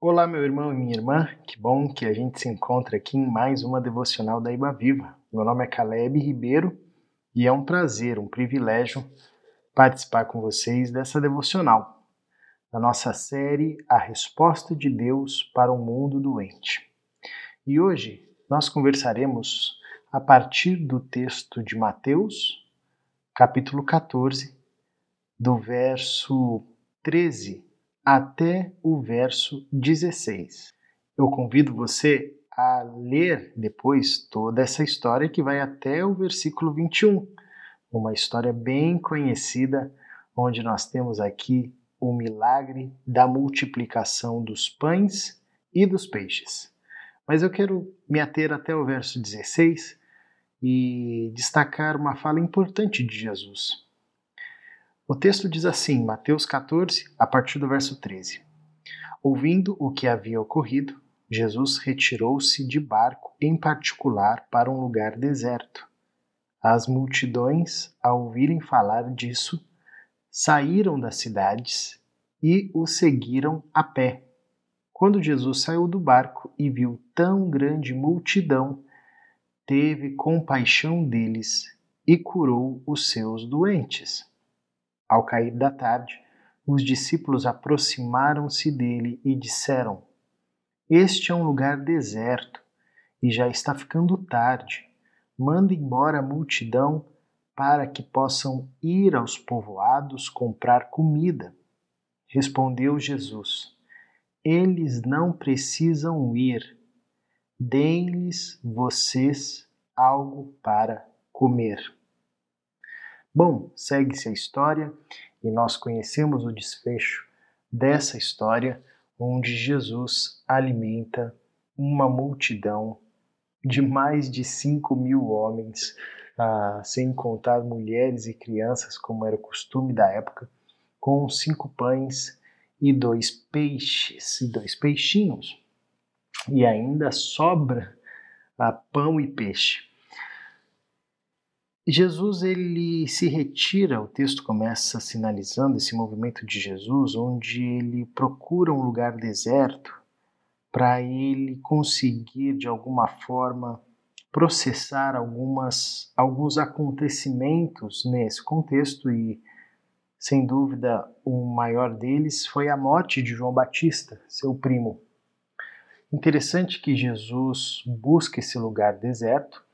Olá, meu irmão e minha irmã, que bom que a gente se encontra aqui em mais uma devocional da Iba Viva. Meu nome é Caleb Ribeiro e é um prazer, um privilégio participar com vocês dessa devocional, da nossa série A Resposta de Deus para o Mundo Doente. E hoje nós conversaremos a partir do texto de Mateus, capítulo 14, do verso 13 até o verso 16. Eu convido você a ler depois toda essa história que vai até o versículo 21, uma história bem conhecida, onde nós temos aqui o milagre da multiplicação dos pães e dos peixes. Mas eu quero me ater até o verso 16 e destacar uma fala importante de Jesus. O texto diz assim, Mateus 14, a partir do verso 13: Ouvindo o que havia ocorrido, Jesus retirou-se de barco em particular para um lugar deserto. As multidões, ao ouvirem falar disso, saíram das cidades e o seguiram a pé. Quando Jesus saiu do barco e viu tão grande multidão, teve compaixão deles e curou os seus doentes. Ao cair da tarde, os discípulos aproximaram-se dele e disseram: Este é um lugar deserto e já está ficando tarde. Manda embora a multidão para que possam ir aos povoados comprar comida. Respondeu Jesus: Eles não precisam ir. Deem-lhes vocês algo para comer. Bom, segue-se a história e nós conhecemos o desfecho dessa história, onde Jesus alimenta uma multidão de mais de 5 mil homens, ah, sem contar mulheres e crianças, como era o costume da época, com cinco pães e dois peixes, e dois peixinhos. E ainda sobra ah, pão e peixe. Jesus ele se retira, o texto começa sinalizando esse movimento de Jesus, onde ele procura um lugar deserto para ele conseguir de alguma forma processar algumas alguns acontecimentos nesse contexto e sem dúvida o maior deles foi a morte de João Batista, seu primo. Interessante que Jesus busca esse lugar deserto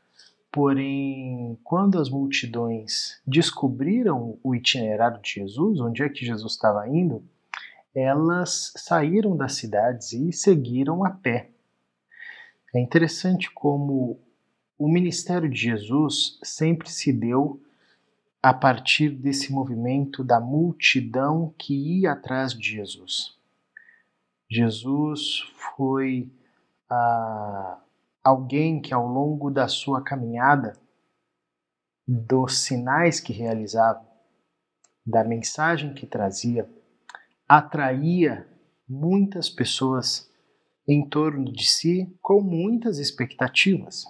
Porém, quando as multidões descobriram o itinerário de Jesus, onde é que Jesus estava indo, elas saíram das cidades e seguiram a pé. É interessante como o ministério de Jesus sempre se deu a partir desse movimento da multidão que ia atrás de Jesus. Jesus foi a alguém que ao longo da sua caminhada, dos sinais que realizava, da mensagem que trazia, atraía muitas pessoas em torno de si com muitas expectativas.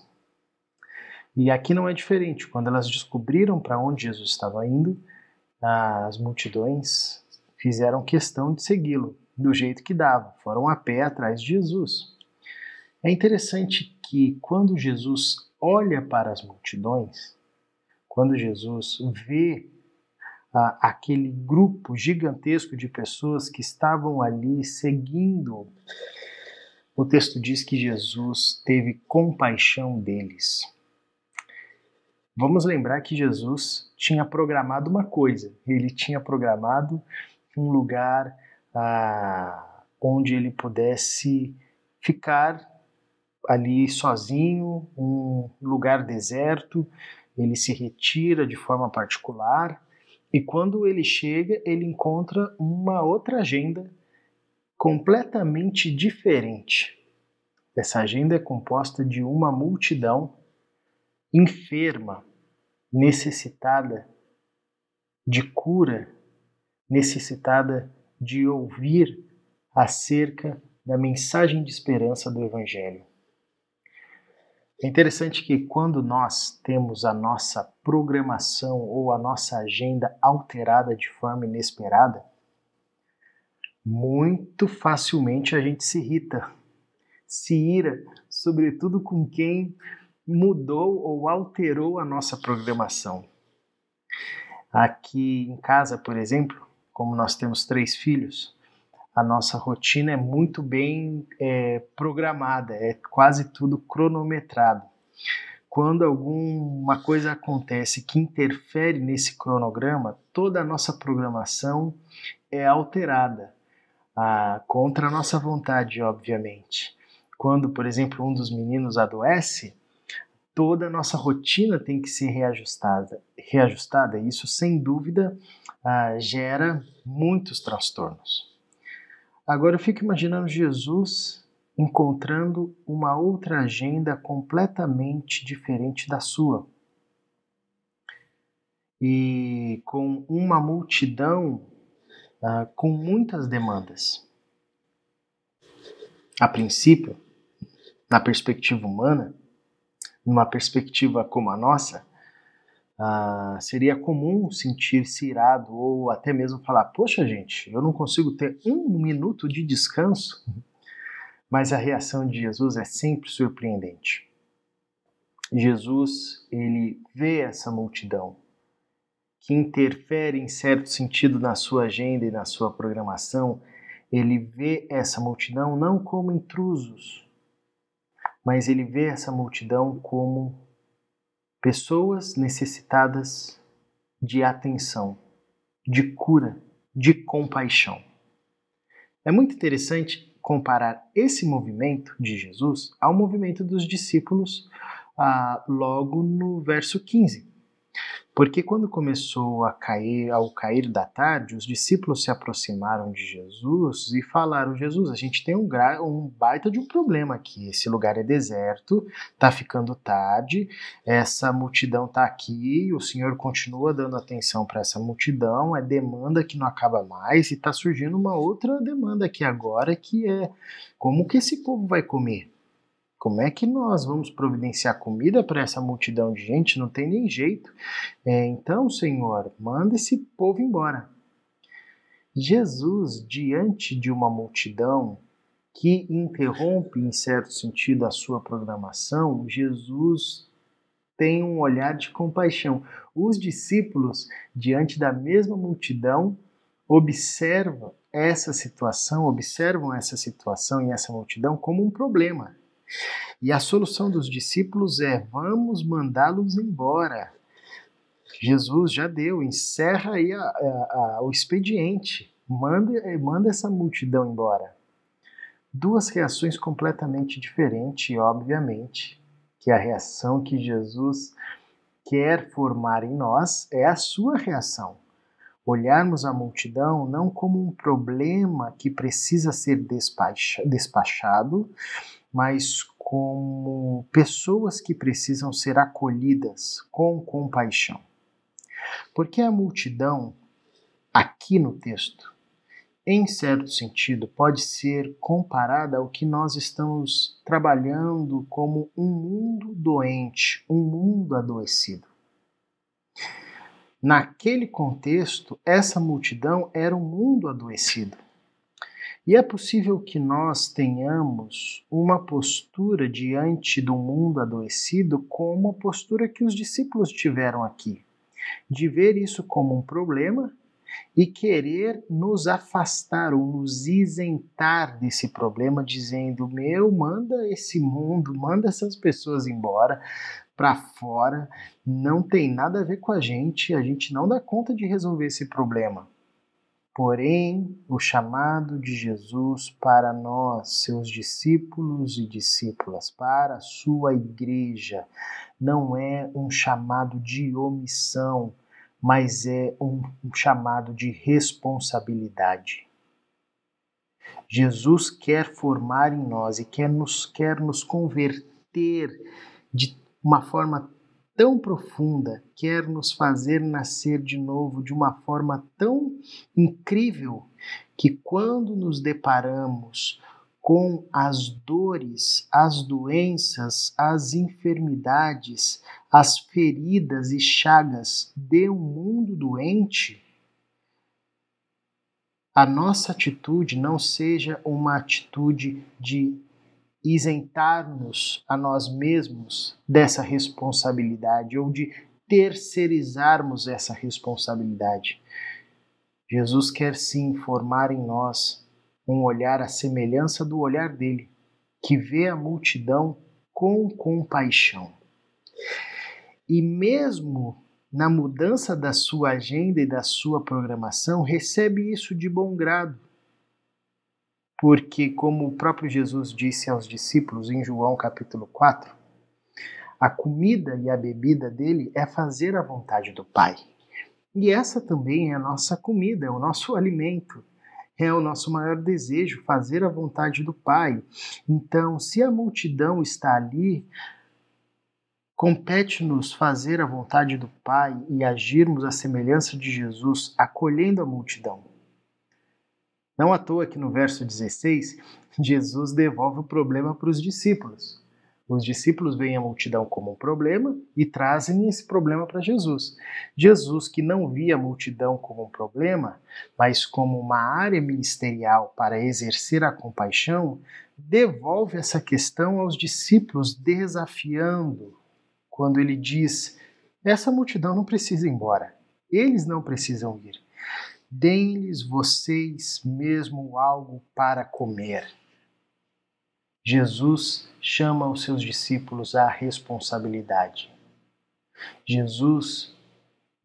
E aqui não é diferente. Quando elas descobriram para onde Jesus estava indo, as multidões fizeram questão de segui-lo do jeito que dava, foram a pé atrás de Jesus. É interessante que quando Jesus olha para as multidões, quando Jesus vê ah, aquele grupo gigantesco de pessoas que estavam ali seguindo, o texto diz que Jesus teve compaixão deles. Vamos lembrar que Jesus tinha programado uma coisa, ele tinha programado um lugar ah, onde ele pudesse ficar ali sozinho, um lugar deserto, ele se retira de forma particular e quando ele chega, ele encontra uma outra agenda completamente diferente. Essa agenda é composta de uma multidão enferma, necessitada de cura, necessitada de ouvir acerca da mensagem de esperança do Evangelho. É interessante que quando nós temos a nossa programação ou a nossa agenda alterada de forma inesperada, muito facilmente a gente se irrita, se ira, sobretudo com quem mudou ou alterou a nossa programação. Aqui em casa, por exemplo, como nós temos três filhos, a nossa rotina é muito bem é, programada, é quase tudo cronometrado. Quando alguma coisa acontece que interfere nesse cronograma, toda a nossa programação é alterada, ah, contra a nossa vontade, obviamente. Quando, por exemplo, um dos meninos adoece, toda a nossa rotina tem que ser reajustada. Reajustada, isso sem dúvida ah, gera muitos transtornos. Agora eu fico imaginando Jesus encontrando uma outra agenda completamente diferente da sua. E com uma multidão uh, com muitas demandas. A princípio, na perspectiva humana, numa perspectiva como a nossa, uh, seria comum sentir-se irado ou até mesmo falar: Poxa, gente, eu não consigo ter um minuto de descanso. Mas a reação de Jesus é sempre surpreendente. Jesus, ele vê essa multidão que interfere em certo sentido na sua agenda e na sua programação, ele vê essa multidão não como intrusos, mas ele vê essa multidão como pessoas necessitadas de atenção, de cura, de compaixão. É muito interessante comparar esse movimento de Jesus ao movimento dos discípulos ah, logo no verso 15. Porque quando começou a cair, ao cair da tarde, os discípulos se aproximaram de Jesus e falaram: Jesus, a gente tem um, um baita de um problema aqui. Esse lugar é deserto, tá ficando tarde, essa multidão tá aqui, o Senhor continua dando atenção para essa multidão, é demanda que não acaba mais e tá surgindo uma outra demanda aqui agora que é como que esse povo vai comer? Como é que nós vamos providenciar comida para essa multidão de gente? Não tem nem jeito. É, então, Senhor, manda esse povo embora. Jesus, diante de uma multidão que interrompe, em certo sentido, a sua programação, Jesus tem um olhar de compaixão. Os discípulos, diante da mesma multidão, observam essa situação, observam essa situação e essa multidão como um problema. E a solução dos discípulos é: vamos mandá-los embora. Jesus já deu, encerra aí a, a, a, o expediente, manda, manda essa multidão embora. Duas reações completamente diferentes, obviamente, que a reação que Jesus quer formar em nós é a sua reação. Olharmos a multidão não como um problema que precisa ser despachado, mas como pessoas que precisam ser acolhidas com compaixão. Porque a multidão, aqui no texto, em certo sentido, pode ser comparada ao que nós estamos trabalhando como um mundo doente, um mundo adoecido. Naquele contexto, essa multidão era um mundo adoecido. E é possível que nós tenhamos uma postura diante do mundo adoecido como a postura que os discípulos tiveram aqui, de ver isso como um problema e querer nos afastar ou nos isentar desse problema, dizendo: Meu, manda esse mundo, manda essas pessoas embora para fora, não tem nada a ver com a gente, a gente não dá conta de resolver esse problema. Porém, o chamado de Jesus para nós, seus discípulos e discípulas, para a sua igreja, não é um chamado de omissão, mas é um, chamado de responsabilidade. Jesus quer formar em nós e quer nos, quer nos converter de uma forma tão profunda, quer nos fazer nascer de novo de uma forma tão incrível que quando nos deparamos com as dores, as doenças, as enfermidades, as feridas e chagas de um mundo doente, a nossa atitude não seja uma atitude de isentar-nos a nós mesmos dessa responsabilidade ou de terceirizarmos essa responsabilidade. Jesus quer sim formar em nós um olhar à semelhança do olhar dele, que vê a multidão com compaixão. E mesmo na mudança da sua agenda e da sua programação, recebe isso de bom grado. Porque, como o próprio Jesus disse aos discípulos em João capítulo 4, a comida e a bebida dele é fazer a vontade do Pai. E essa também é a nossa comida, é o nosso alimento, é o nosso maior desejo, fazer a vontade do Pai. Então, se a multidão está ali, compete-nos fazer a vontade do Pai e agirmos à semelhança de Jesus, acolhendo a multidão. Não à toa que no verso 16, Jesus devolve o problema para os discípulos. Os discípulos veem a multidão como um problema e trazem esse problema para Jesus. Jesus, que não via a multidão como um problema, mas como uma área ministerial para exercer a compaixão, devolve essa questão aos discípulos, desafiando, quando ele diz: essa multidão não precisa ir embora, eles não precisam ir. Deem-lhes vocês mesmo algo para comer. Jesus chama os seus discípulos à responsabilidade. Jesus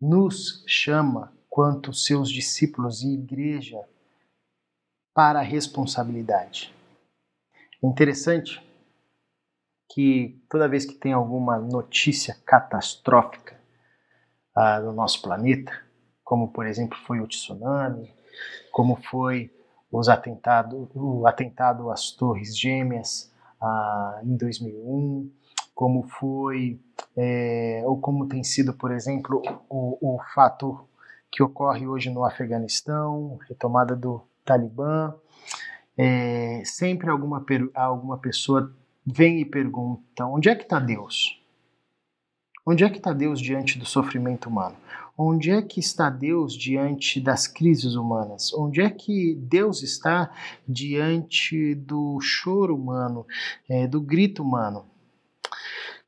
nos chama, quanto seus discípulos e igreja, para a responsabilidade. Interessante que toda vez que tem alguma notícia catastrófica ah, no nosso planeta, como por exemplo foi o tsunami, como foi os atentados, o atentado às Torres Gêmeas ah, em 2001, como foi, é, ou como tem sido, por exemplo, o, o fato que ocorre hoje no Afeganistão, retomada do Talibã. É, sempre alguma, alguma pessoa vem e pergunta: onde é que está Deus? Onde é que está Deus diante do sofrimento humano? Onde é que está Deus diante das crises humanas? Onde é que Deus está diante do choro humano, é, do grito humano?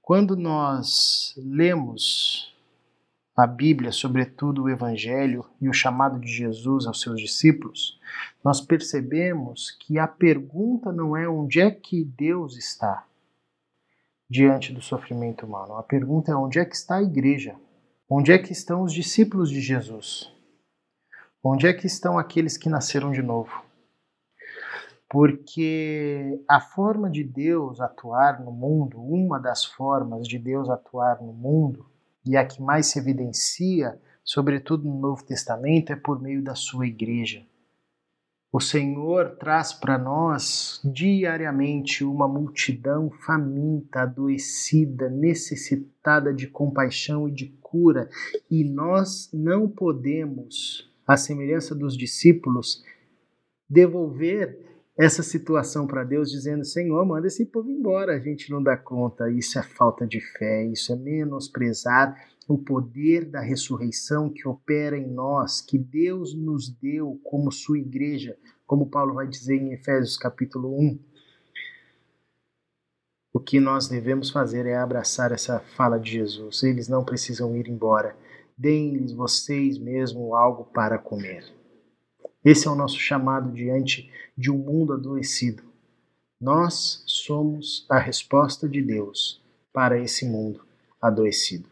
Quando nós lemos a Bíblia, sobretudo o Evangelho e o chamado de Jesus aos seus discípulos, nós percebemos que a pergunta não é onde é que Deus está diante do sofrimento humano. A pergunta é onde é que está a igreja? Onde é que estão os discípulos de Jesus? Onde é que estão aqueles que nasceram de novo? Porque a forma de Deus atuar no mundo, uma das formas de Deus atuar no mundo, e a que mais se evidencia, sobretudo no Novo Testamento, é por meio da sua igreja. O Senhor traz para nós diariamente uma multidão faminta, adoecida, necessitada de compaixão e de cura, e nós não podemos, à semelhança dos discípulos, devolver essa situação para Deus dizendo: Senhor, manda esse povo embora, a gente não dá conta. Isso é falta de fé, isso é menosprezar o poder da ressurreição que opera em nós, que Deus nos deu como sua igreja, como Paulo vai dizer em Efésios capítulo 1. O que nós devemos fazer é abraçar essa fala de Jesus. Eles não precisam ir embora. Deem-lhes vocês mesmo algo para comer. Esse é o nosso chamado diante de um mundo adoecido. Nós somos a resposta de Deus para esse mundo adoecido.